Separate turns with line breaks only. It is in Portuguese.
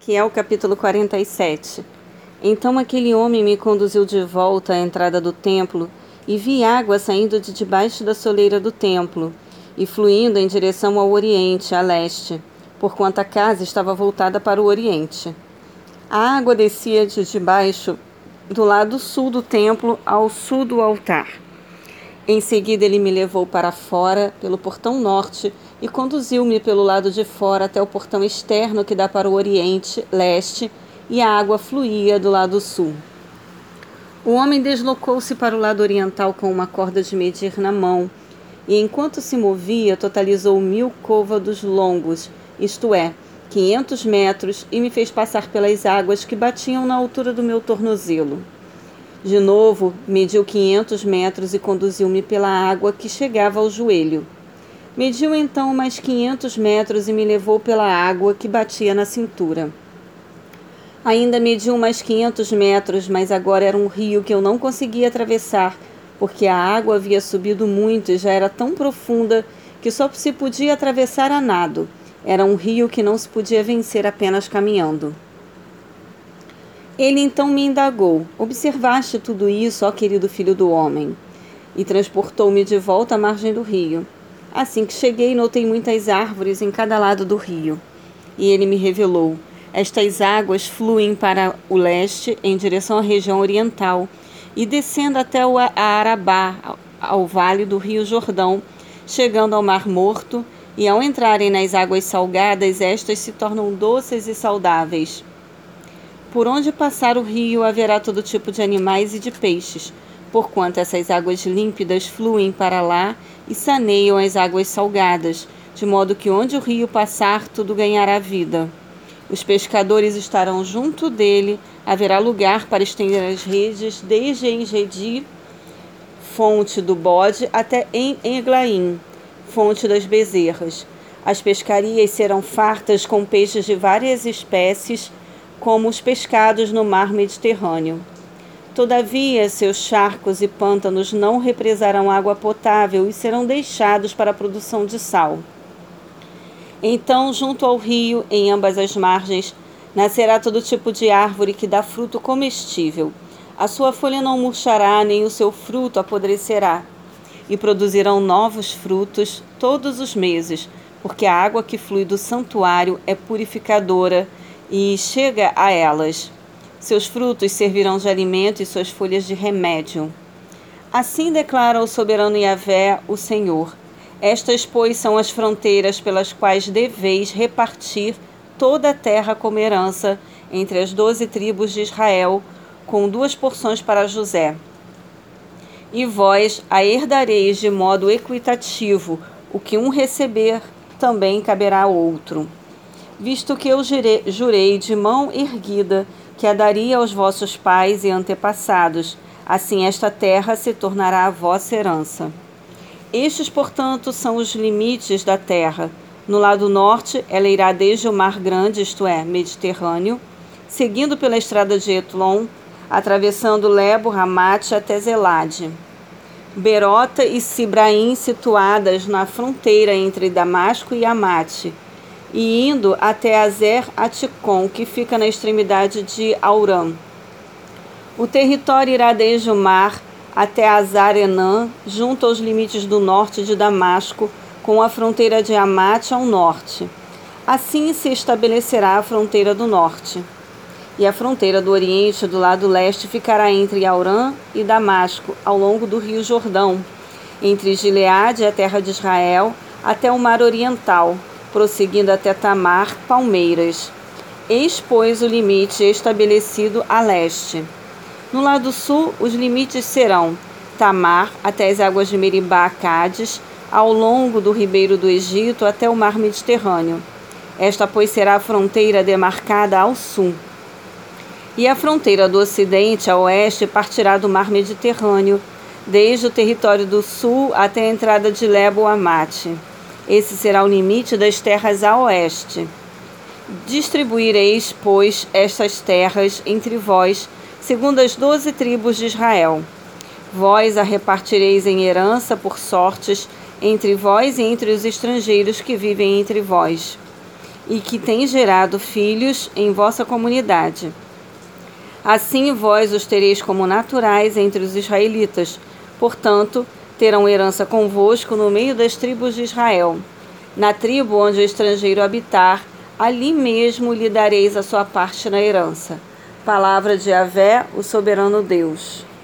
que é o capítulo 47. Então aquele homem me conduziu de volta à entrada do templo e vi água saindo de debaixo da soleira do templo e fluindo em direção ao oriente, a leste, porquanto a casa estava voltada para o oriente. A água descia de debaixo do lado sul do templo ao sul do altar. Em seguida ele me levou para fora pelo portão norte e conduziu-me pelo lado de fora até o portão externo que dá para o oriente, leste, e a água fluía do lado sul. O homem deslocou-se para o lado oriental com uma corda de medir na mão, e enquanto se movia, totalizou mil côvados longos, isto é, quinhentos metros, e me fez passar pelas águas que batiam na altura do meu tornozelo. De novo, mediu quinhentos metros e conduziu-me pela água que chegava ao joelho. Mediu então mais quinhentos metros e me levou pela água que batia na cintura. Ainda mediu mais 500 metros, mas agora era um rio que eu não conseguia atravessar, porque a água havia subido muito e já era tão profunda que só se podia atravessar a nado. Era um rio que não se podia vencer apenas caminhando. Ele então me indagou: Observaste tudo isso, ó querido filho do homem? E transportou-me de volta à margem do rio. Assim que cheguei, notei muitas árvores em cada lado do rio. E ele me revelou: estas águas fluem para o leste em direção à região oriental e descendo até o Arabá, ao vale do Rio Jordão, chegando ao Mar Morto, e ao entrarem nas águas salgadas, estas se tornam doces e saudáveis. Por onde passar o rio haverá todo tipo de animais e de peixes, porquanto essas águas límpidas fluem para lá e saneiam as águas salgadas, de modo que onde o rio passar, tudo ganhará vida. Os pescadores estarão junto dele, haverá lugar para estender as redes desde Engedi, fonte do bode, até em Eglaim, fonte das bezerras. As pescarias serão fartas com peixes de várias espécies, como os pescados no mar Mediterrâneo. Todavia, seus charcos e pântanos não represarão água potável e serão deixados para a produção de sal. Então, junto ao rio, em ambas as margens, nascerá todo tipo de árvore que dá fruto comestível. A sua folha não murchará, nem o seu fruto apodrecerá. E produzirão novos frutos todos os meses, porque a água que flui do santuário é purificadora e chega a elas. Seus frutos servirão de alimento e suas folhas de remédio. Assim declara o soberano Yahvé, o Senhor estas, pois, são as fronteiras pelas quais deveis repartir toda a terra como herança entre as doze tribos de Israel, com duas porções para José. E vós a herdareis de modo equitativo, o que um receber também caberá ao outro. Visto que eu jurei de mão erguida que a daria aos vossos pais e antepassados, assim esta terra se tornará a vossa herança. Estes, portanto, são os limites da terra. No lado norte, ela irá desde o Mar Grande, isto é, Mediterrâneo, seguindo pela estrada de Etlon, atravessando Lebo, Ramate até Zelade. Berota e Sibraim situadas na fronteira entre Damasco e Amate, e indo até Azer Aticon, que fica na extremidade de Auram. O território irá desde o mar até Azar-Enã, junto aos limites do norte de Damasco, com a fronteira de Amate ao norte. Assim se estabelecerá a fronteira do norte. E a fronteira do oriente, do lado leste, ficará entre Aurã e Damasco, ao longo do rio Jordão, entre Gileade, a terra de Israel, até o mar oriental, prosseguindo até Tamar, Palmeiras. Eis, pois, o limite estabelecido a leste. No lado sul, os limites serão Tamar até as águas de Meribá, Cádiz, ao longo do ribeiro do Egito até o mar Mediterrâneo. Esta, pois, será a fronteira demarcada ao sul. E a fronteira do ocidente a oeste partirá do mar Mediterrâneo, desde o território do sul até a entrada de Lebo Amate. Esse será o limite das terras a oeste. Distribuireis, pois, estas terras entre vós segundo as doze tribos de Israel. Vós a repartireis em herança por sortes entre vós e entre os estrangeiros que vivem entre vós. e que tem gerado filhos em vossa comunidade. Assim vós os tereis como naturais entre os israelitas, portanto, terão herança convosco no meio das tribos de Israel. Na tribo onde o estrangeiro habitar, ali mesmo lhe dareis a sua parte na herança. Palavra de Avé, o soberano Deus.